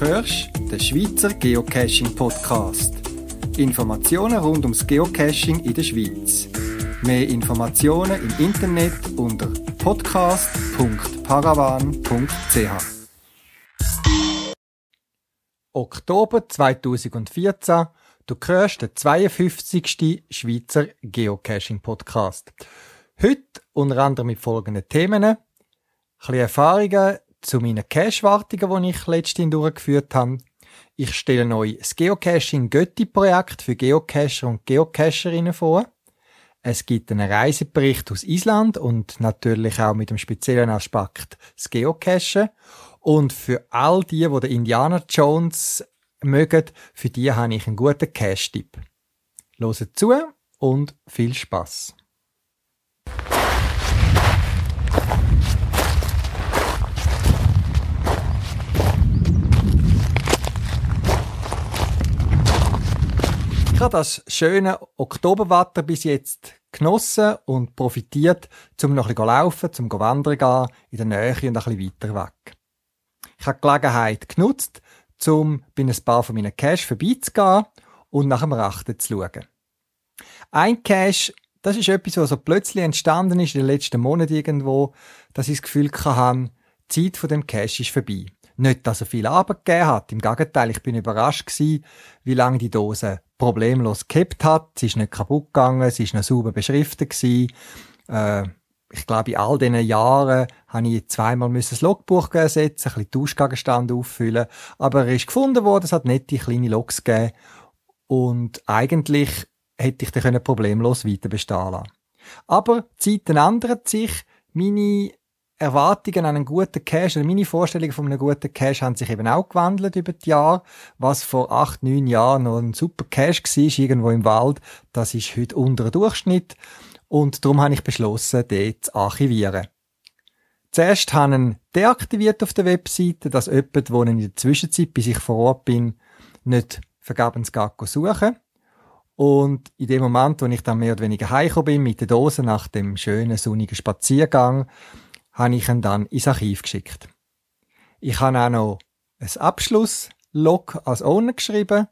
hörst den Schweizer Geocaching Podcast. Informationen rund ums Geocaching in der Schweiz. Mehr Informationen im Internet unter podcast.paravan.ch. Oktober 2014. Du hörst den 52. Schweizer Geocaching Podcast. Heute unter anderem mit folgenden Themen. Ein Erfahrungen zu meinen Cache-Wartungen, die ich letztens durchgeführt habe. Ich stelle euch das Geocaching Götti-Projekt für Geocacher und Geocacherinnen vor. Es gibt einen Reisebericht aus Island und natürlich auch mit dem speziellen Aspekt das Geocachen. Und für all die, die den Indiana Jones mögen, für die habe ich einen guten Cache-Tipp. Hört zu und viel Spaß. Ich habe das schöne Oktoberwetter bis jetzt genossen und profitiert, um noch ein bisschen laufen, zum wandern gehen, in der Nähe und ein bisschen weiter weg. Ich habe die Gelegenheit genutzt, um bei ein paar von meinen Cash vorbeizugehen und nach dem Rachten zu schauen. Ein Cache, das ist etwas, was so plötzlich entstanden ist in den letzten Monaten irgendwo, dass ich das Gefühl hatte, die Zeit von dem Cache ist vorbei. Nicht, dass er viel Arbeit gegeben hat. Im Gegenteil, ich bin überrascht gewesen, wie lange die Dose problemlos gekippt hat. Sie ist nicht kaputt gegangen, sie ist noch sauber beschriftet gewesen. Äh, ich glaube, in all diesen Jahren habe ich zweimal das Logbuch ersetzen, ein bisschen Tauschgegenstände auffüllen. Aber er ist gefunden worden, es hat nette kleine Logs gegeben. Und eigentlich hätte ich den problemlos weiter bestehen lassen. Aber die Zeiten ändern sich. Meine Erwartungen an einen guten Cache, oder meine Vorstellungen von einem guten Cache haben sich eben auch gewandelt über die Jahre. Was vor acht, neun Jahren noch ein super Cache war, irgendwo im Wald, das ist heute unter Durchschnitt. Und darum habe ich beschlossen, den zu archivieren. Zuerst habe ich ihn deaktiviert auf der Webseite, dass jemand, der in der Zwischenzeit, bis ich vor Ort bin, nicht vergebens suchen und in dem Moment, wo ich dann mehr oder weniger heimgekommen bin mit der Dose nach dem schönen sonnigen Spaziergang, habe ich ihn dann ins Archiv geschickt. Ich habe auch noch ein Abschlusslog als Owner geschrieben,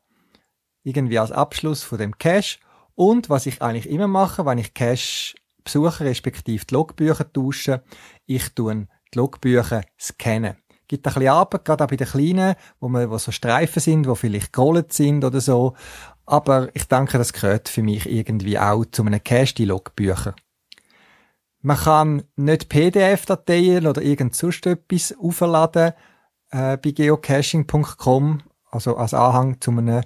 irgendwie als Abschluss von dem Cache. Und was ich eigentlich immer mache, wenn ich Cache besuche, respektive die Logbücher tausche, ich tue die Logbücher scannen. Gibt ein bisschen Arbeit, gerade auch bei den Kleinen, wo, man, wo so Streifen sind, wo vielleicht gerollt sind oder so. Aber ich denke, das gehört für mich irgendwie auch zu einem Cache, die Logbücher. Man kann nicht PDF-Dateien oder irgend sonst etwas aufladen äh, bei geocaching.com, also als Anhang zu einem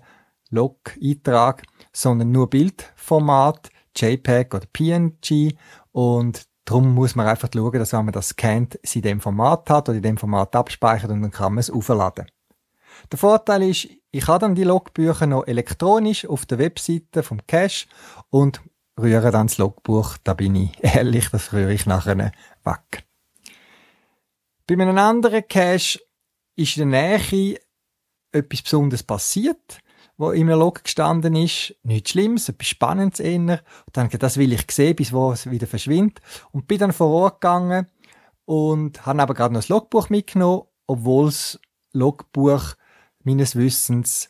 Log-Eintrag, sondern nur Bildformat, JPEG oder PNG und darum muss man einfach schauen, dass wenn man das scannt, es in dem Format hat oder in dem Format abspeichert und dann kann man es aufladen. Der Vorteil ist, ich habe dann die Logbücher noch elektronisch auf der Webseite vom Cache und rühre dann das Logbuch, da bin ich ehrlich, das rühre ich nachher weg. Bei einem anderen Cache ist in der Nähe etwas Besonderes passiert, wo in einem Log gestanden ist. Nichts Schlimmes, etwas Spannendes eher. Und dann das will ich sehen, bis wo es wieder verschwindet. Und bin dann vor Ort gegangen und habe aber gerade noch das Logbuch mitgenommen, obwohl das Logbuch meines Wissens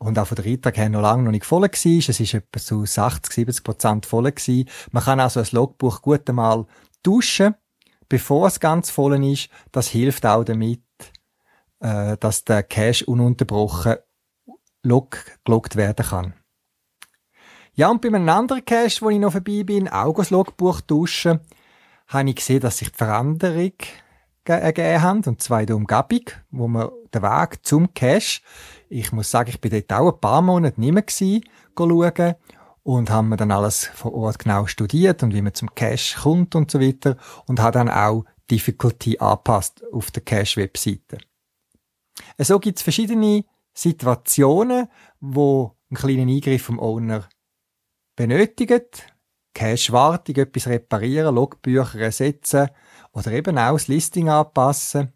und auch von der her noch lange noch nicht voll war. Es ist etwa zu 60, 70 Prozent voll gewesen. Man kann also ein Logbuch gut einmal tauschen, bevor es ganz voll ist. Das hilft auch damit, äh, dass der Cache ununterbrochen log geloggt werden kann. Ja, und bei einem anderen Cache, wo ich noch vorbei bin, auch das Logbuch tauschen, habe ich gesehen, dass sich die Veränderung ergeben haben, und zwar in der Umgebung, wo man den Weg zum Cache ich muss sagen, ich bin dort auch ein paar Monate nicht mehr gewesen, schauen und haben dann alles vor Ort genau studiert und wie man zum Cache kommt und so weiter und habe dann auch Difficulty angepasst auf der Cache-Webseite. So gibt es verschiedene Situationen, wo einen kleinen Eingriff vom Owner benötigt. Cache-Wartung, etwas reparieren, Logbücher ersetzen oder eben auch das Listing anpassen.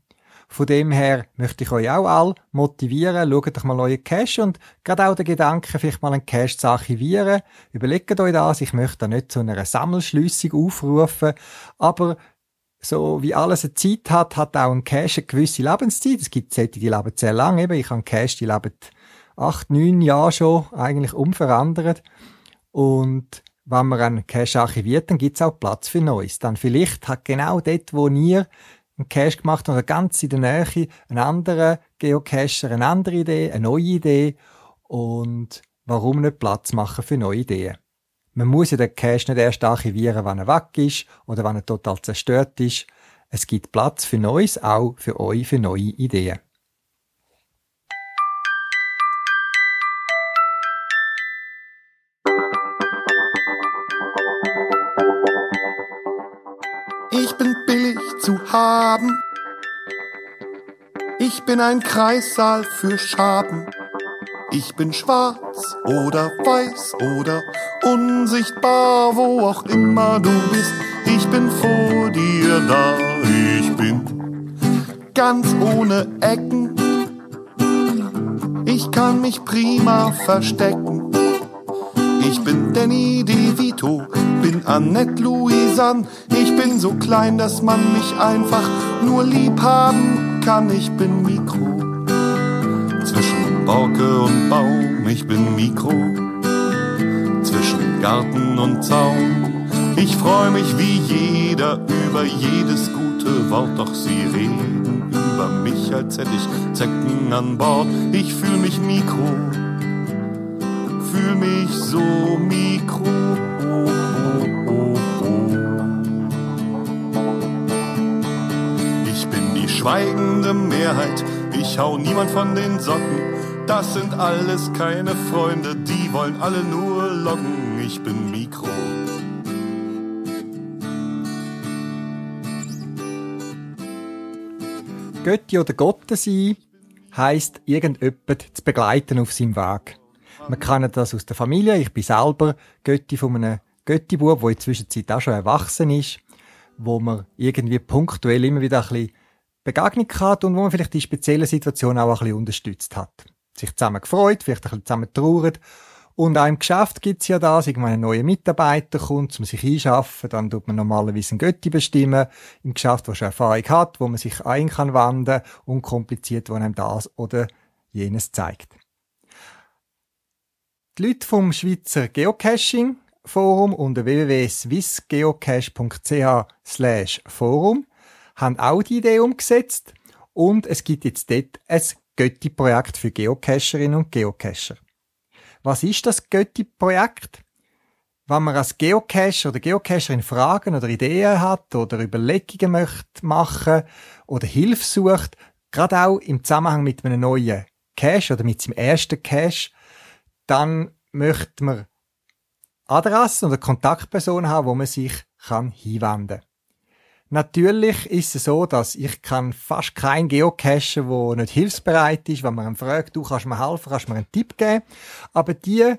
Von dem her möchte ich euch auch alle motivieren, schaut euch mal eure Cache und gerade auch den Gedanken, vielleicht mal einen Cache zu archivieren. Überlegt euch das, ich möchte da nicht zu einer Sammelschliessung aufrufen, aber so wie alles eine Zeit hat, hat auch ein Cache eine gewisse Lebenszeit. Es gibt solche, die leben sehr lang. Eben, ich habe einen Cache, die leben acht, neun Jahre schon eigentlich unverändert. Und wenn man einen Cache archiviert, dann gibt es auch Platz für Neues. Dann vielleicht hat genau dort, wo ihr einen Cache gemacht habt, oder ganz in der Nähe, ein anderer Geocacher eine andere Idee, eine neue Idee. Und warum nicht Platz machen für neue Ideen? Man muss ja den Cache nicht erst archivieren, wenn er weg ist oder wenn er total zerstört ist. Es gibt Platz für Neues, auch für euch, für neue Ideen. Haben. Ich bin ein Kreissaal für Schaben. Ich bin schwarz oder weiß oder unsichtbar, wo auch immer du bist. Ich bin vor dir da, ich bin ganz ohne Ecken. Ich kann mich prima verstecken. Ich bin Danny DeVito, bin Annette Louisanne. Ich bin so klein, dass man mich einfach nur lieb haben kann. Ich bin Mikro Borke und Baum, ich bin Mikro. Zwischen Garten und Zaun. Ich freu mich wie jeder über jedes gute Wort, doch sie reden über mich, als hätte ich Zecken an Bord. Ich fühl mich Mikro, fühl mich so Mikro. Schweigende Mehrheit, ich hau niemand von den Socken. Das sind alles keine Freunde, die wollen alle nur locken. Ich bin Mikro. Götti oder Gotte sein heisst, irgendjemand zu begleiten auf seinem Weg. Man kann das aus der Familie. Ich bin selber Götti von einem Götti-Bub, der in der Zwischenzeit auch schon erwachsen ist, wo man irgendwie punktuell immer wieder ein bisschen Begegnung hat und wo man vielleicht die spezielle Situation auch ein bisschen unterstützt hat sich zusammen gefreut, vielleicht ein bisschen zusammen trauert. Und auch im Geschäft gibt's ja das, irgendwann ein neuer Mitarbeiter kommt, um sich einschaffen, dann tut man normalerweise einen Götti bestimmen, im Geschäft, wo schon Erfahrung hat, wo man sich ein kann wenden, unkompliziert, wo einem das oder jenes zeigt. Die Leute vom Schweizer Geocaching Forum unter www.swissgeocache.ch slash Forum haben auch die Idee umgesetzt und es gibt jetzt dort ein Götti-Projekt für Geocacherinnen und Geocacher. Was ist das Götti-Projekt? Wenn man als Geocacher oder Geocacherin Fragen oder Ideen hat oder Überlegungen möchte machen oder Hilfe sucht, gerade auch im Zusammenhang mit einem neuen Cache oder mit seinem ersten Cache, dann möchte man Adressen oder Kontaktpersonen haben, wo man sich kann hinwenden kann. Natürlich ist es so, dass ich kann fast kein Geocacher, der nicht hilfsbereit ist, wenn man ihn fragt, du kannst mir helfen, kannst mir einen Tipp geben. Aber die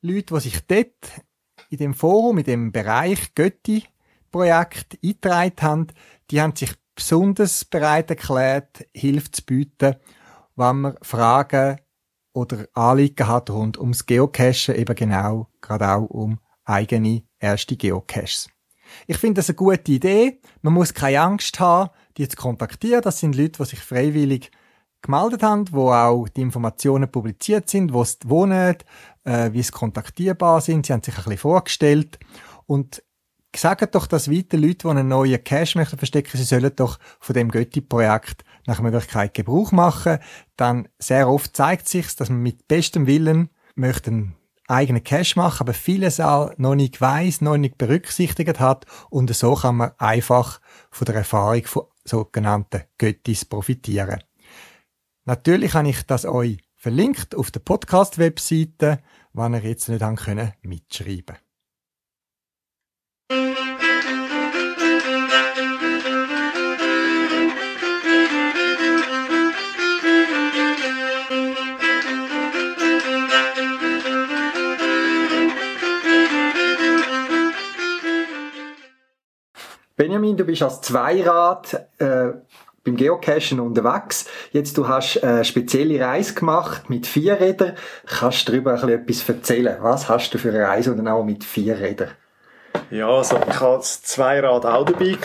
Leute, die sich dort in dem Forum, in dem Bereich Götti-Projekt eingetragen haben, die haben sich besonders bereit erklärt, Hilfe zu bieten, wenn man Fragen oder Anliegen hat rund ums Geocachen, eben genau, gerade auch um eigene erste Geocaches. Ich finde das eine gute Idee. Man muss keine Angst haben, die zu kontaktieren. Das sind Leute, die sich freiwillig gemeldet haben, wo auch die Informationen publiziert sind, wo sie wohnen, äh, wie sie kontaktierbar sind. Sie haben sich ein bisschen vorgestellt und sagen doch das weiter Leute, die einen neuen Cash möchten verstecken, sie sollen doch von dem Götti-Projekt nach Möglichkeit Gebrauch machen. Dann sehr oft zeigt sich, dass man mit bestem Willen möchten eigenen Cash machen, aber vieles auch noch nicht weiss, noch nicht berücksichtigt hat und so kann man einfach von der Erfahrung von sogenannten Göttis profitieren. Natürlich habe ich das euch verlinkt auf der Podcast-Webseite, wann ihr jetzt nicht mitschreiben können. Benjamin, du bist als Zweirad äh, beim Geocachen unterwegs. Jetzt du hast eine spezielle Reise gemacht mit vier Rädern. Kannst du darüber ein etwas erzählen? Was hast du für eine Reise und auch mit vier Rädern? Ja, also ich hatte das Zweirad auch dabei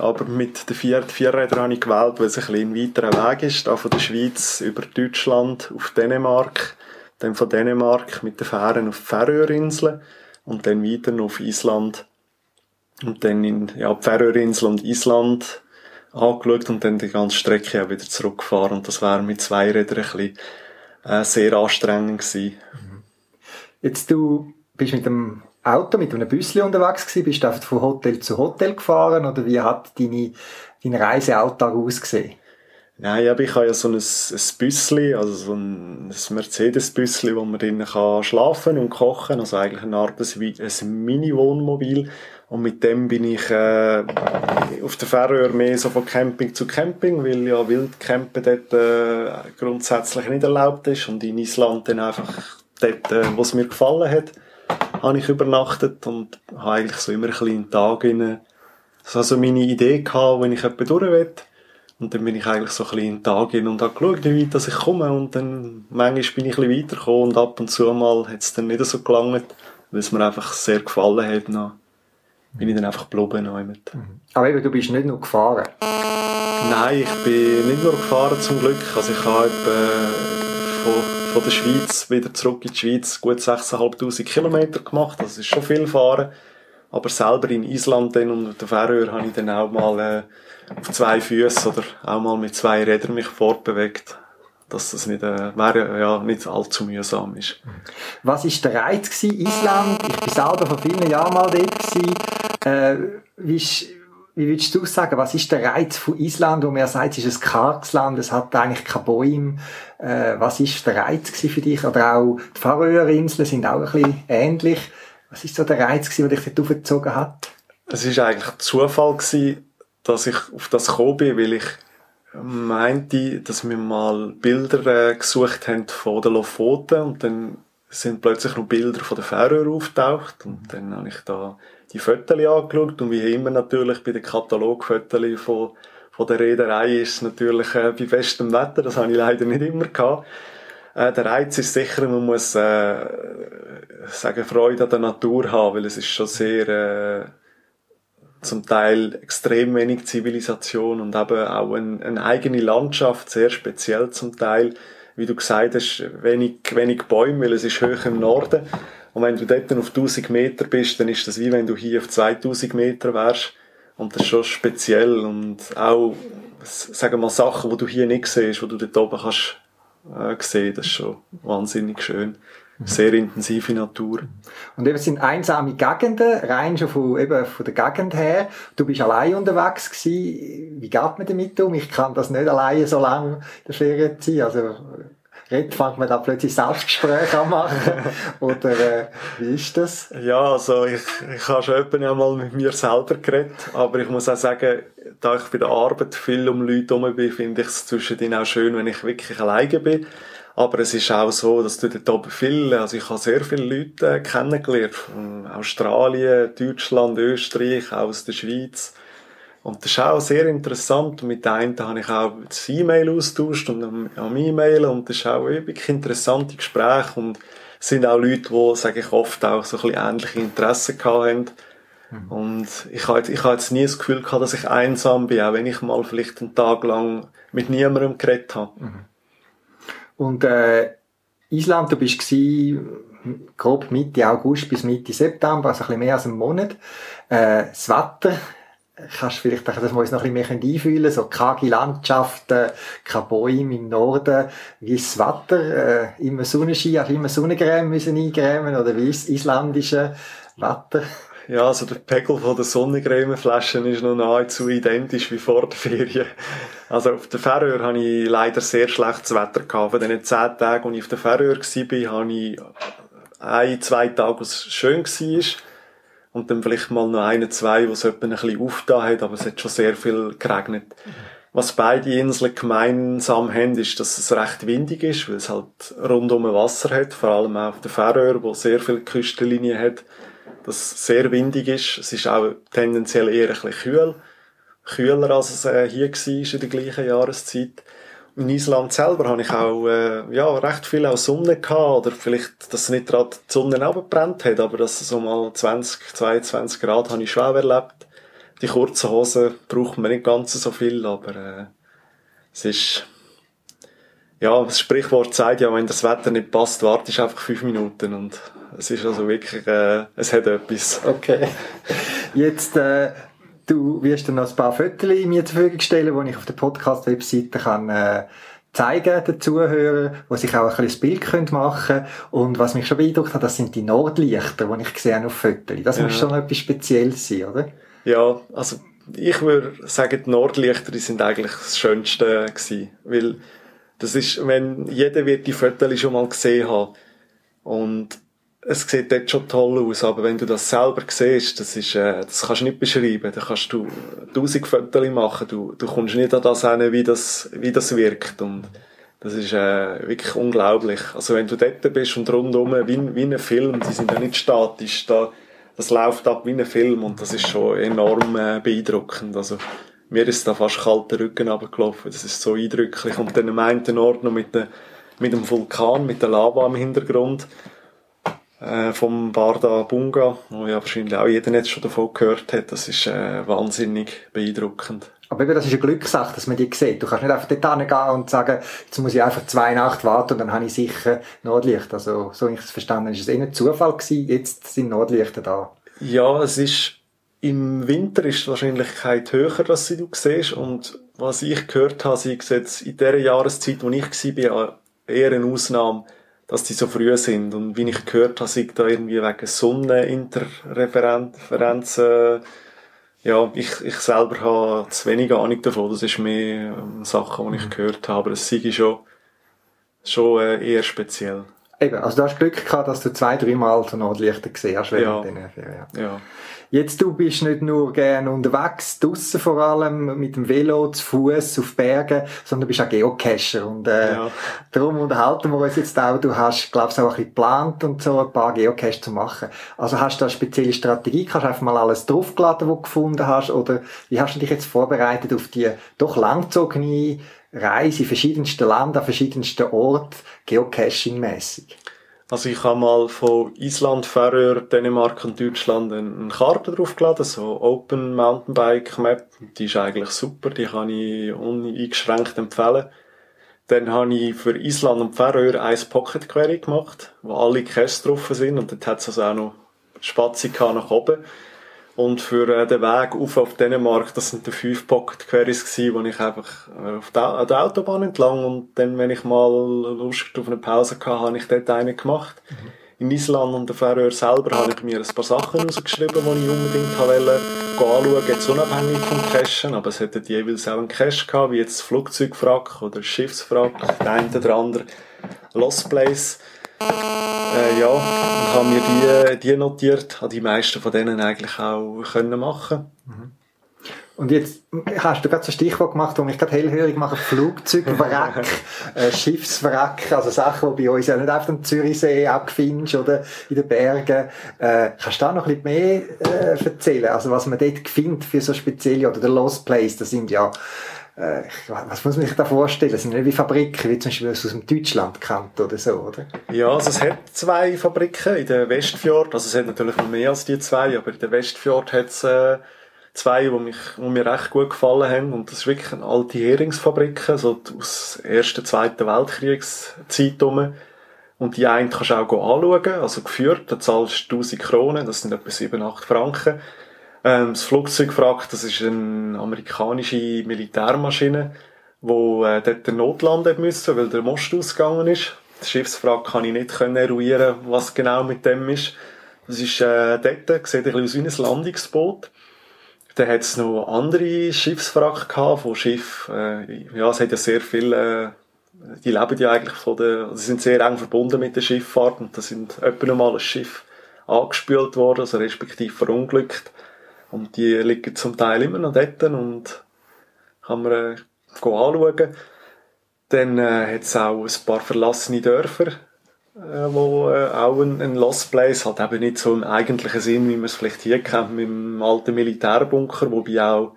aber mit den vier, Vierrädern habe ich gewählt, weil es ein bisschen ein weiterer Weg ist, da von der Schweiz über Deutschland auf Dänemark, dann von Dänemark mit den Fähren auf die Färöerinseln und dann weiter auf Island und dann in ja, die Färöerinsel und Island angeschaut und dann die ganze Strecke auch wieder zurückgefahren und das wäre mit zwei Rädern ein bisschen äh, sehr anstrengend gewesen. Jetzt du bist mit dem Auto, mit einem Büsschen unterwegs gewesen, bist du von Hotel zu Hotel gefahren oder wie hat deine, dein Reisealltag ausgesehen? Nein, ja, ich habe ja so ein, ein Büsschen, also so ein, ein Mercedes-Büsschen, wo man drinnen kann schlafen und kochen, also eigentlich eine Art ein, ein Mini-Wohnmobil. Und mit dem bin ich äh, auf der Färöer mehr so von Camping zu Camping, weil ja Wildcampen dort äh, grundsätzlich nicht erlaubt ist und in Island dann einfach dort, äh, wo es mir gefallen hat, habe ich übernachtet und habe eigentlich so immer einen Tag in so also meine Idee gehabt, wenn ich jemanden durch will. Und dann bin ich eigentlich so ein bisschen Tag hin und habe geschaut, wie weit ich komme. Und dann, manchmal bin ich ein bisschen weitergekommen und ab und zu mal hat es dann nicht so gelangt, weil es mir einfach sehr gefallen hat. Dann bin ich dann einfach geblieben. Mhm. Aber eben, du bist nicht nur gefahren? Nein, ich bin nicht nur gefahren zum Glück. Also ich habe von, von der Schweiz wieder zurück in die Schweiz gut 6'500 Kilometer gemacht. Das ist schon viel fahren. Aber selber in Island dann und der Färöer habe ich dann auch mal äh, auf zwei Füßen oder auch mal mit zwei Rädern mich fortbewegt dass das nicht, äh, wäre, ja, nicht allzu mühsam ist. Was war der Reiz gewesen? Island? Ich bin selber vor vielen Jahren mal dort gewesen. Äh, wie, ist, wie würdest du sagen, was ist der Reiz von Island, wo man ja sagt, es ist ein karges Land, es hat eigentlich keine Bäume. Äh, was ist der Reiz für dich? Oder auch die Färöerinseln sind auch ein bisschen ähnlich. Was ist so der Reiz gewesen, der dich dort aufgezogen hat? Es war eigentlich Zufall gewesen, dass ich auf das gekommen bin, weil ich meinte, dass wir mal Bilder äh, gesucht haben von den Lofoten und dann sind plötzlich noch Bilder von den Färöer auftaucht. Und dann habe ich da die Fotos angeschaut und wie immer natürlich bei den Katalogfotos von, von der Reederei ist es natürlich äh, bei bestem Wetter, das habe ich leider nicht immer gehabt. Äh, der Reiz ist sicher, man muss äh, sagen, Freude an der Natur haben, weil es ist schon sehr äh, zum Teil extrem wenig Zivilisation und eben auch eine, eine eigene Landschaft, sehr speziell zum Teil. Wie du gesagt hast, wenig, wenig Bäume, weil es ist hoch im Norden. Und wenn du dort auf 1000 Meter bist, dann ist das wie wenn du hier auf 2000 Meter wärst. Und das ist schon speziell und auch, sagen wir mal, Sachen, die du hier nicht siehst, die du dort oben kannst äh, sehen, das ist schon wahnsinnig schön sehr intensive Natur. Und eben sind einsame Gegenden, rein schon von, eben von der Gegend her. Du bist allein unterwegs gewesen. Wie geht man damit um? Ich kann das nicht alleine so lange in der Ferien ziehen. Also, Red, fängt man da plötzlich Selbstgespräche an machen? Oder äh, wie ist das? Ja, also ich, ich habe schon öfter mal mit mir selber geredet, aber ich muss auch sagen, da ich bei der Arbeit viel um Leute herum bin, finde ich es zwischendrin auch schön, wenn ich wirklich alleine bin. Aber es ist auch so, dass du dort oben viel, also ich habe sehr viele Leute äh, kennengelernt. Von Australien, Deutschland, Österreich, aus der Schweiz. Und das ist auch sehr interessant. Und mit einem habe ich auch das E-Mail austauscht und am E-Mail. Und das ist auch wirklich interessante Gespräche. Und es sind auch Leute, die, sage ich oft, auch so ein bisschen ähnliche Interessen gehabt haben. Mhm. Und ich habe, ich habe jetzt nie das Gefühl gehabt, dass ich einsam bin, auch wenn ich mal vielleicht einen Tag lang mit niemandem geredet habe. Mhm. Und äh, Island, du bist gewesen, grob Mitte August bis Mitte September, also ein bisschen mehr als einen Monat. Äh, das Wetter, kannst du vielleicht, dass wir uns noch ein bisschen mehr einfühlen so karge Landschaften, keine Bäume im Norden. Wie ist das Wetter? Äh, immer Sonnenschein, hast du immer Sonnencreme müssen eingrämen oder wie ist das islandische Wetter? Ja, also der Pegel von der Sonnencremeflaschen ist noch nahezu identisch wie vor der Ferien. Also auf der Färöer hatte ich leider sehr schlechtes Wetter. Von den zehn Tagen, als ich auf der Färöer war, hatte ich ein, zwei Tage, wo es schön war. Und dann vielleicht mal noch eine, zwei, wo es etwa ein bisschen aufgetan hat, aber es hat schon sehr viel geregnet. Was beide Inseln gemeinsam haben, ist, dass es recht windig ist, weil es halt rundum Wasser hat, vor allem auch auf der Färöer, wo sehr viel Küstenlinie hat das sehr windig ist. Es ist auch tendenziell eher ein bisschen kühl. Kühler, als es äh, hier war in der gleichen Jahreszeit. in Island selber habe ich auch äh, ja, recht viel auch Sonne gehabt, oder vielleicht, dass nicht gerade die Sonne abgebrannt hat, aber dass so mal 20, 22 Grad habe ich auch erlebt. Die kurzen Hosen braucht man nicht ganz so viel, aber äh, es ist ja, das Sprichwort sagt ja, wenn das Wetter nicht passt, wartest du einfach fünf Minuten und es ist also wirklich, äh, es hat etwas. Okay. Jetzt, äh, du wirst dann noch ein paar Fotos mir zur Verfügung stellen, die ich auf der Podcast-Webseite kann, äh, zeigen den Zuhörern, wo sich auch ein kleines Bild machen können. Und was mich schon beeindruckt hat, das sind die Nordlichter, die ich gesehen habe auf Fotos. Das ja. muss schon etwas Spezielles sein, oder? Ja, also ich würde sagen, die Nordlichter die sind eigentlich das Schönste gewesen, weil das ist, wenn jeder wird die Fotos schon mal gesehen haben und es sieht dort schon toll aus, aber wenn du das selber siehst, das ist, äh, das kannst du nicht beschreiben. Da kannst du tausend Fotos machen. Du, du kommst nicht an das hin, wie das, wie das wirkt. Und das ist äh, wirklich unglaublich. Also wenn du dort bist und rundum wie, wie ein Film, die sind ja nicht statisch, da, das läuft ab wie ein Film und das ist schon enorm äh, beeindruckend. Also mir ist da fast kalter Rücken runtergelaufen. Das ist so eindrücklich. Und dann am einen Ort noch mit, der, mit dem Vulkan, mit der Lava im Hintergrund äh, vom Barda Bunga, wo ja wahrscheinlich auch jeder jetzt schon davon gehört hat. Das ist äh, wahnsinnig beeindruckend. Aber eben, das ist eine Glückssache, dass man die sieht. Du kannst nicht einfach dort hingehen und sagen, jetzt muss ich einfach zwei Nacht warten und dann habe ich sicher Nordlicht. Also, so ich es verstanden habe, ist es eher ein Zufall gewesen, jetzt sind Nordlichter da. Ja, es ist, im Winter ist die Wahrscheinlichkeit höher, dass sie du siehst und was ich gehört habe, sie sieht in der Jahreszeit, wo ich war, eher eine Ausnahme dass die so früh sind. Und wie ich gehört habe, sind da irgendwie wegen Sonneninterferenzen, ja, ich, ich selber habe zu wenig Ahnung davon. Das ist mehr ähm, Sachen, die ich mhm. gehört habe. Aber es sei schon, schon äh, eher speziell. Eben, also du hast Glück gehabt, dass du zwei, dreimal so Nordlichter gesehen hast während ja. den Ferien. Ja. Jetzt, du bist nicht nur gerne unterwegs, draussen vor allem, mit dem Velo, zu Fuß auf Bergen, sondern du bist auch Geocacher. Und, äh, ja. darum unterhalten wir uns jetzt auch. Du hast, glaubst auch ein bisschen geplant und so, ein paar Geocaches zu machen. Also hast du eine spezielle Strategie? Kannst du einfach mal alles draufgeladen, was du gefunden hast? Oder wie hast du dich jetzt vorbereitet auf die doch langgezogene Reise in verschiedensten Ländern, an verschiedensten Orten, geocaching-mässig? Also ich habe mal von Island, Färöer, Dänemark und Deutschland eine Karte draufgeladen, so Open Mountainbike Map. Die ist eigentlich super, die kann ich uneingeschränkt empfehlen. Dann habe ich für Island und Färöer ein Pocket Query gemacht, wo alle Caches drauf sind und dort hat es also auch noch Spazi nach oben. Und für äh, den Weg auf auf Dänemark, das sind die fünf Pocket Queries gewesen, wo ich einfach äh, auf der, der Autobahn entlang und dann, wenn ich mal Lust auf eine Pause hatte, habe ich dort eine gemacht. Mhm. In Island und der Färöer selber habe ich mir ein paar Sachen rausgeschrieben, die ich unbedingt wollte anschauen, jetzt unabhängig vom Cachen, aber es hätte jeweils auch einen Cache gehabt, wie jetzt Flugzeugwrack oder Schiffswrack, der eine oder andere Lost Place. Äh, ja, und habe mir die, die notiert, habe die meisten von denen eigentlich auch können machen. Mhm. Und jetzt hast du gerade so ein Stichwort gemacht, wo mich gerade hellhörig macht, Flugzeugwrack, äh, Schiffswrack, also Sachen, die bei uns ja nicht auf dem Zürichsee abfindest oder in den Bergen. Äh, kannst du da noch ein bisschen mehr äh, erzählen? Also was man dort findet für so spezielle, oder der Lost Place, das sind ja äh, was muss man sich da vorstellen? Das sind nicht wie Fabriken, wie zum Beispiel aus dem Deutschland kennt oder so, oder? Ja, also es hat zwei Fabriken in der Westfjord. Also es hat natürlich noch mehr als die zwei, aber in der Westfjord hat es äh, zwei, die, mich, die mir recht gut gefallen haben. Und das ist wirklich eine alte Heringsfabrik, so aus der Ersten, Zweiten Weltkriegszeit rum. Und die eine kannst du auch anschauen, also geführt, da zahlst du 1000 Kronen, das sind etwa 7, 8 Franken. Ähm, das Flugzeugwrack, das ist eine amerikanische Militärmaschine, wo äh, dort der Notlanden müssen, weil der Most ausgegangen ist. Das Schiffswrack kann ich nicht können eruieren, was genau mit dem ist. Das ist äh, dort, sieht ein bisschen aus wie ein Landungsboot. Dann hat es noch andere Schiffswrack gehabt, von Schiff, äh, ja, es hat ja sehr viel, äh, die leben ja eigentlich von der, sie sind sehr eng verbunden mit der Schifffahrt und da sind etwa mal ein Schiff angespült worden, also respektive verunglückt. Und die liegen zum Teil immer noch dort und kann man äh, anschauen. Dann äh, hat es auch ein paar verlassene Dörfer, äh, wo äh, auch ein, ein Lost Place hat eben nicht so im eigentlichen Sinn, wie man es vielleicht hier kennt, mit dem alten Militärbunker, wobei auch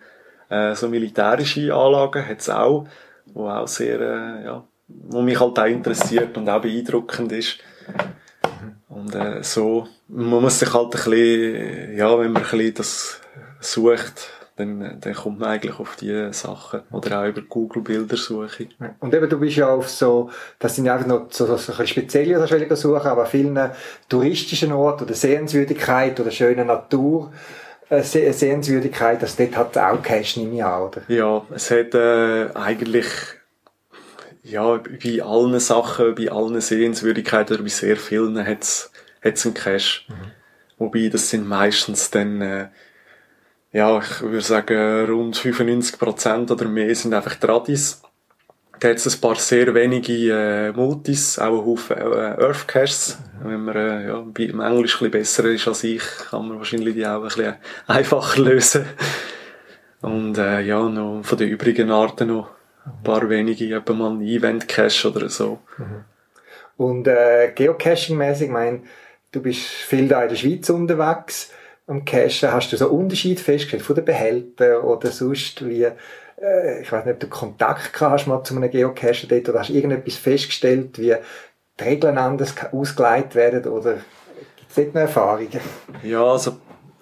äh, so militärische Anlagen hat es auch. wo auch sehr, äh, ja, wo mich halt auch interessiert und auch beeindruckend ist. Und äh, so, man muss sich halt ein bisschen, ja, wenn man ein bisschen das sucht, dann, dann kommt man eigentlich auf die Sachen. Oder auch über Google-Bildersuche. Und eben, du bist ja auf so, das sind ja einfach noch so, so, so ein spezielle oder suchen, aber vielen touristischen Orten oder Sehenswürdigkeit oder schöne Natur, äh, Sehenswürdigkeit, dass dort hat auch Cache, nehme ich an, oder? Ja, es hat äh, eigentlich ja, bei allen Sachen, bei allen Sehenswürdigkeiten oder bei sehr vielen hat es einen Cache. Mhm. Wobei, das sind meistens dann, äh, ja, ich würde sagen, rund 95% oder mehr sind einfach Tradis. Da hat es ein paar sehr wenige äh, Multis, auch ein Haufen äh, Earth Caches. Mhm. Wenn man äh, ja, im Englisch ein bisschen besser ist als ich, kann man wahrscheinlich die auch ein bisschen einfacher lösen. Und äh, ja, noch von den übrigen Arten noch ein paar wenige, etwa mal ein Event-Cache oder so. Mhm. Und äh, Geocaching-mäßig, ich meine, du bist viel da in der Schweiz unterwegs am Cachen. Hast du so Unterschied festgestellt von den Behältern oder sonst wie, äh, ich weiß nicht, ob du Kontakt hast mal zu einem Geocacher dort oder hast du irgendetwas festgestellt, wie die Regeln anders ausgeleitet werden oder gibt es dort noch Erfahrungen? Ja, also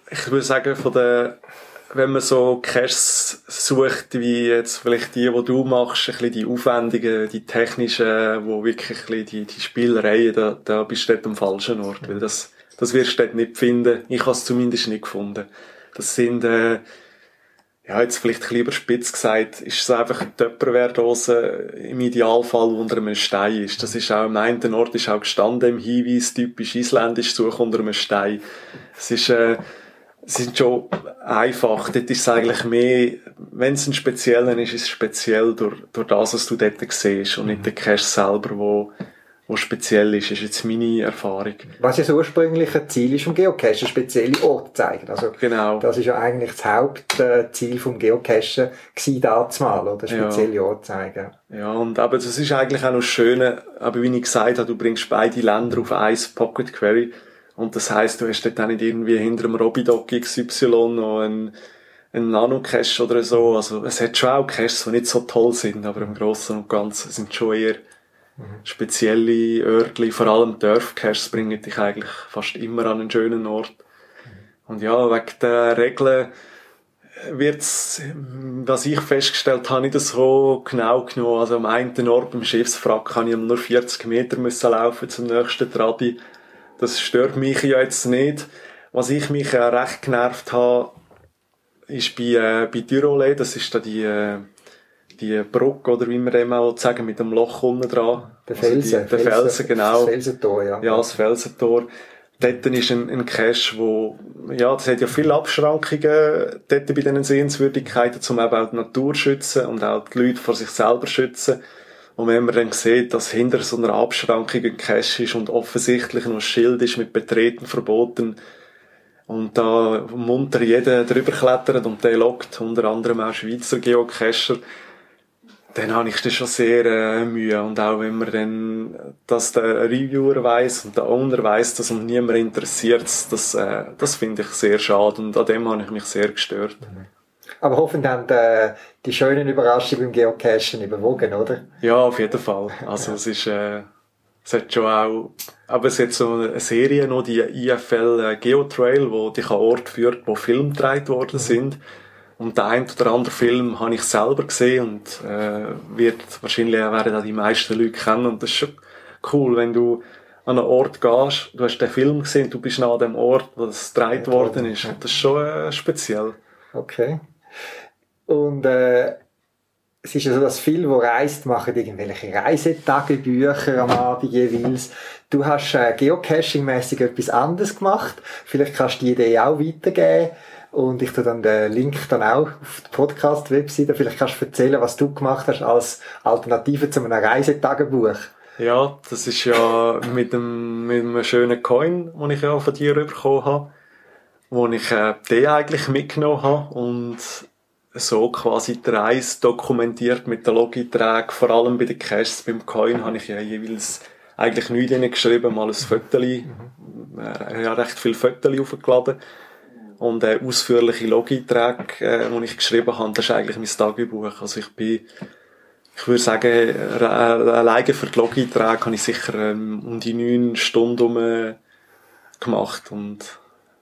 ich würde sagen, von der wenn man so Caches sucht, wie jetzt vielleicht die, die du machst, ein bisschen die aufwendigen, die technischen, wo wirklich ein bisschen die, die Spielereien, da, da bist du dort am falschen Ort, weil das, das wirst du dort nicht finden. Ich habe es zumindest nicht gefunden. Das sind, äh, ja, jetzt vielleicht ein bisschen überspitzt gesagt, ist es einfach eine Töpperwehrdose im Idealfall unter einem Stein ist. Das ist auch am einen Ort ist auch gestanden im Hinweis, typisch isländisch, such unter einem Stein. Es ist, äh, sind schon einfach. Dort ist es eigentlich mehr, wenn es ein spezieller ist, ist es speziell durch, durch das, was du dort siehst und nicht der Cache selber, wo, wo speziell ist. Das ist jetzt meine Erfahrung. Was ja das ursprüngliche Ziel ist vom Geocachen, spezielle Orte zeigen. Also, genau. Das ist ja eigentlich das Hauptziel vom Geocachen gewesen, mal, oder? Spezielle ja. Orte zeigen. Ja, und aber das ist eigentlich auch noch schön, aber wie ich gesagt habe, du bringst beide Länder auf eins Pocket Query und das heisst, du hast dort auch nicht irgendwie hinter dem Robidoc XY noch einen, einen Nano-Cache oder so. Also, es hat schon auch Caches, die nicht so toll sind, aber im Großen und Ganzen sind schon eher spezielle Örtli, vor allem Dörf-Caches bringen dich eigentlich fast immer an einen schönen Ort. Und ja, wegen der Regeln wird's, was ich festgestellt habe, nicht so genau genommen. Also am einen Ort beim Schiffswrack kann ich nur 40 Meter müssen laufen zum nächsten Tradi. Das stört mich ja jetzt nicht. Was ich mich äh, recht genervt habe, ist bei, äh, bei Tirole, das ist da die, äh, die Brücke, oder wie man dem auch sagen, mit dem Loch unten dran. Der Felsen. Also die, der Felsen, genau. Das Felsentor, ja. Ja, das Felsentor. Dort ist ein, ein Cache, wo, ja, das hat ja viele Abschrankungen dort bei diesen Sehenswürdigkeiten, um eben auch die Natur zu schützen und auch die Leute vor sich selber zu schützen. Und wenn man dann sieht, dass hinter so einer Abschrankung ein Cache ist und offensichtlich noch ein Schild ist mit Betreten verboten, und da munter jeder drüber klettert und der lockt, unter anderem auch Schweizer Geocacher, dann habe ich das schon sehr äh, Mühe. Und auch wenn man dann, dass der Reviewer weiß und der Owner weiß, dass uns niemand interessiert, das, äh, das finde ich sehr schade und an dem habe ich mich sehr gestört. Mhm. Aber hoffentlich haben die, äh, die schönen Überraschungen beim Geocachen überwogen, oder? Ja, auf jeden Fall. Also es ist, äh, es hat schon auch, aber es hat so eine Serie noch, die IFL äh, Geotrail, wo dich an Ort führt, wo Filme gedreht worden sind. Und der ein oder andere Film habe ich selber gesehen und äh, wird wahrscheinlich werden auch die meisten Leute kennen. Und das ist schon cool, wenn du an einen Ort gehst, du hast den Film gesehen, du bist nah an dem Ort, wo das gedreht worden ist. Und das ist schon äh, speziell. Okay. Und äh, es ist ja so, dass viele, die reist, machen irgendwelche Reisetagebücher am Abend jeweils. Du hast äh, geocaching-mäßig etwas anderes gemacht. Vielleicht kannst du die Idee auch weitergeben. Und ich tue dann den Link dann auch auf die Podcast-Webseite. Vielleicht kannst du erzählen, was du gemacht hast als Alternative zu einem Reisetagebuch. Ja, das ist ja mit einem, mit einem schönen Coin, den ich ja von dir bekommen habe, wo ich äh, den eigentlich mitgenommen habe und so quasi die Reise dokumentiert mit den Logiträgen, vor allem bei den Caches beim Coin habe ich ja jeweils eigentlich nichts geschrieben, mal ein Föteli, äh, ja recht viel Föteli aufgeladen und äh, ausführliche Logiträge, äh, die ich geschrieben habe, das ist eigentlich mein Tagebuch. Also ich bin ich würde sagen, alleine für die Log-Einträge habe ich sicher ähm, um die neun Stunden um, gemacht und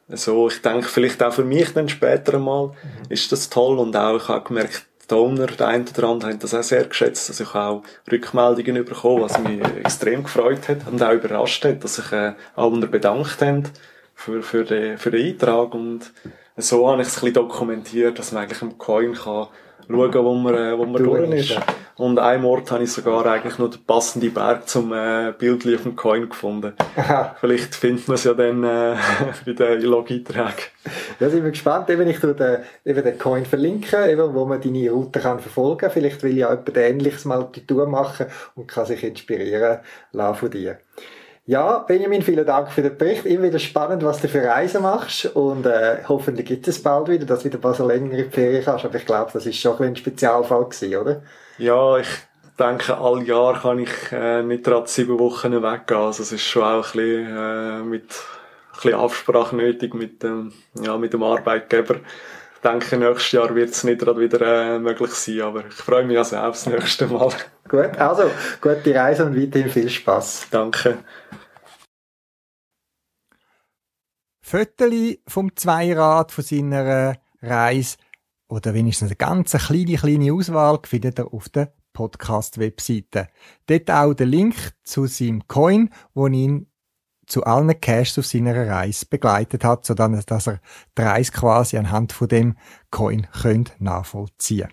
so, ich denke, vielleicht auch für mich dann später einmal mhm. ist das toll und auch, ich habe gemerkt, die Owner, der eine oder andere, haben das auch sehr geschätzt, dass ich auch Rückmeldungen bekommen, was mich extrem gefreut hat und auch überrascht hat, dass sich äh, alle bedankt haben für, für, den, für den Eintrag und so habe ich es ein bisschen dokumentiert, dass man eigentlich im Coin kann schauen, wo man, äh, wo man durch ist. Ja. Und an einem Ort habe ich sogar eigentlich noch den passenden Berg zum äh, Bild auf dem Coin gefunden. Vielleicht findet man es ja dann äh, bei den Log-Einträgen. Ja, sind wir gespannt. Eben, ich tue den, eben den Coin verlinken, eben, wo man deine Route kann verfolgen kann. Vielleicht will ja jemand Ähnliches mal auf die Tour machen und kann sich inspirieren lassen von dir. Ja, Benjamin, vielen Dank für den Bericht. Immer wieder spannend, was du für Reisen machst. Und äh, hoffentlich gibt es bald wieder, dass du wieder ein so längere Ferien kannst. Aber ich glaube, das ist schon ein, Spezialfall gewesen, oder? Ja, ich denke, all Jahr kann ich äh, nicht gerade sieben Wochen weggehen. Also es ist schon auch ein bisschen, äh, mit ein bisschen Absprache nötig mit dem, ja, mit dem Arbeitgeber. Ich denke, nächstes Jahr wird es nicht gerade wieder äh, möglich sein, aber ich freue mich also aufs nächste Mal. Gut, also gute Reise und weiterhin viel Spaß. Danke. Fotos vom Zweirad von seiner Reise oder wenigstens eine ganz kleine, kleine Auswahl findet ihr auf der Podcast-Webseite. Dort auch der Link zu seinem Coin, wo ihn zu allen Caches auf seiner Reise begleitet hat, sodass dass er die Reise quasi anhand von dem Coin könnt nachvollziehen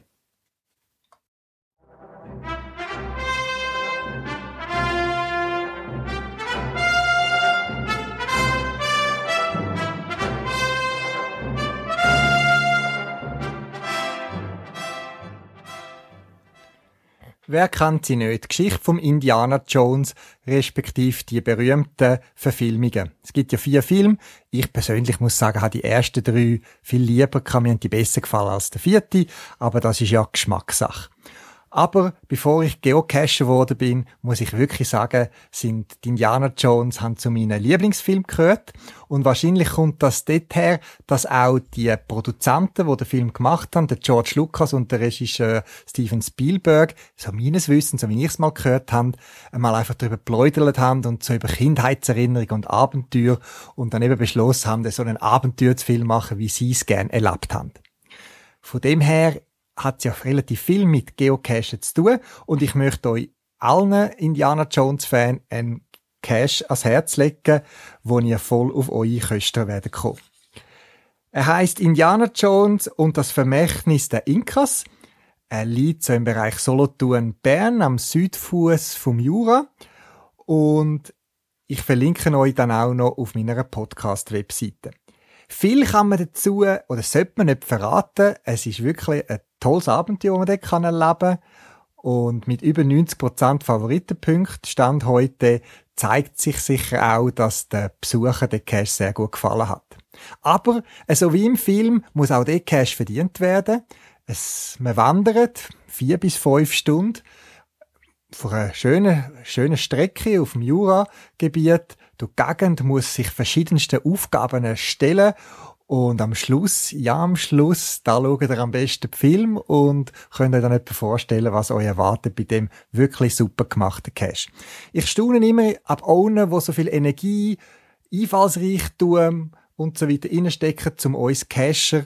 Wer kennt sie nicht? Die Geschichte vom Indiana Jones, respektive die berühmten Verfilmungen. Es gibt ja vier Filme. Ich persönlich muss sagen, habe die ersten drei viel lieber, kann mir die besser gefallen als der vierte, aber das ist ja Geschmackssache. Aber bevor ich Geocacher geworden bin, muss ich wirklich sagen, sind die Indiana Jones haben zu meinen Lieblingsfilmen gehört. Und wahrscheinlich kommt das dort her, dass auch die Produzenten, die den Film gemacht haben, der George Lucas und der Regisseur Steven Spielberg, so meines Wissens, so wie ich es mal gehört habe, einmal einfach darüber pläudert haben und so über Kindheitserinnerung und Abenteuer und dann eben beschlossen haben, so einen Abenteuerfilm machen, wie sie es gerne erlebt haben. Von dem her hat ja relativ viel mit Geocachen zu tun und ich möchte euch allen Indiana Jones Fan einen Cache ans Herz legen, wo ihr voll auf eure Kosten werden kommen. Er heißt Indiana Jones und das Vermächtnis der Inkas. Er liegt so im Bereich Solothurn Bern am Südfuß vom Jura und ich verlinke euch dann auch noch auf meiner Podcast-Webseite. Viel kann man dazu, oder sollte man nicht verraten. Es ist wirklich ein tolles Abenteuer, das man dort erleben kann. Und mit über 90% Favoritenpunkten Stand heute zeigt sich sicher auch, dass der Besucher den Cash sehr gut gefallen hat. Aber, so wie im Film, muss auch der Cash verdient werden. Es, man wandert vier bis fünf Stunden von einer schönen, schönen Strecke auf dem Jura-Gebiet die Gegend, muss sich verschiedenste Aufgaben stellen und am Schluss, ja, am Schluss, da schaut ihr am besten den Film und könnt euch dann etwa vorstellen, was euch erwartet bei dem wirklich super gemachten Cash. Ich staune immer ab ohne, wo so viel Energie, Einfallsreichtum und so weiter reinstecken, um uns Cacher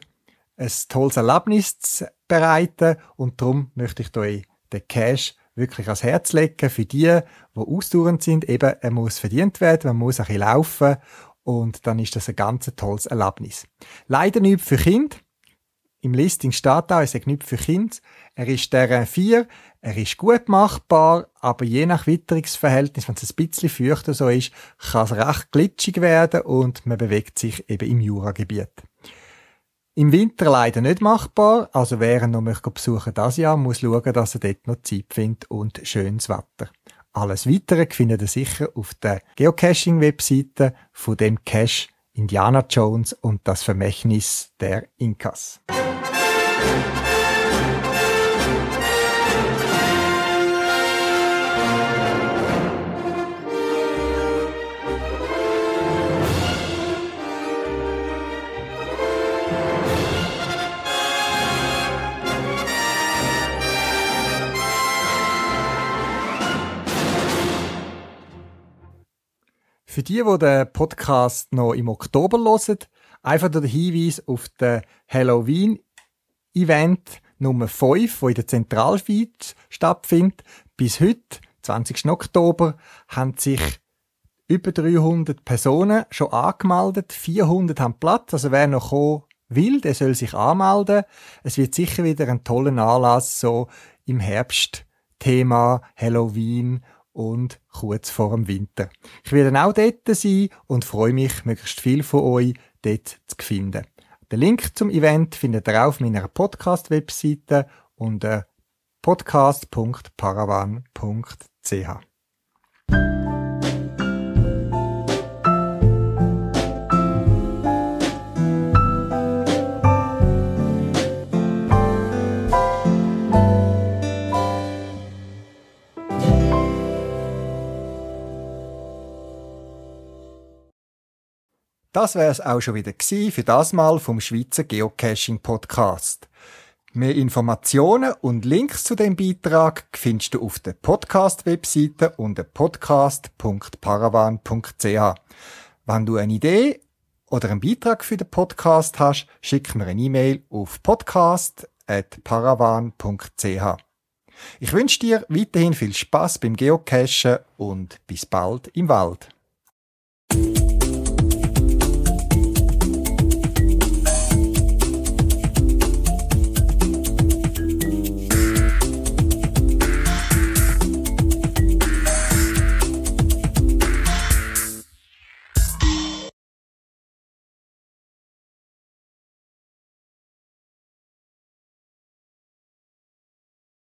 ein tolles Erlebnis zu bereiten und darum möchte ich euch den Cash wirklich ans Herz legen für die, die ausdauernd sind. Eben, er muss verdient werden, man muss ein bisschen laufen und dann ist das ein ganz tolles Erlebnis. Leider nicht für Kinder. Im Listing steht auch, es ist nicht für Kinder. Er ist der 4, er ist gut machbar, aber je nach Witterungsverhältnis, wenn es ein bisschen feuchter so ist, kann es recht glitschig werden und man bewegt sich eben im Juragebiet. Im Winter leider nicht machbar, also wer noch möchte besuchen das Jahr, muss schauen, dass er dort noch Zeit findet und schönes Wetter. Alles Weitere findet ihr sicher auf der Geocaching-Webseite von dem Cache Indiana Jones und das Vermächtnis der Inkas. Für die, die den Podcast noch im Oktober hören, einfach der Hinweis auf den Halloween-Event Nummer 5, wo in der Zentralfeed stattfindet. Bis heute, 20. Oktober, haben sich über 300 Personen schon angemeldet. 400 haben Platz. Also wer noch kommen will, der soll sich anmelden. Es wird sicher wieder ein toller Anlass, so im Herbst. Thema Halloween und kurz vor dem Winter. Ich werde auch dort sein und freue mich, möglichst viel von euch dort zu finden. Den Link zum Event findet ihr auf meiner Podcast-Webseite unter podcast.paravan.ch. Das wäre es auch schon wieder gewesen für das Mal vom Schweizer Geocaching Podcast. Mehr Informationen und Links zu dem Beitrag findest du auf der Podcast-Webseite unter podcast.paravan.ch. Wenn du eine Idee oder einen Beitrag für den Podcast hast, schick mir eine E-Mail auf podcast.paravan.ch. Ich wünsche dir weiterhin viel Spaß beim Geocachen und bis bald im Wald.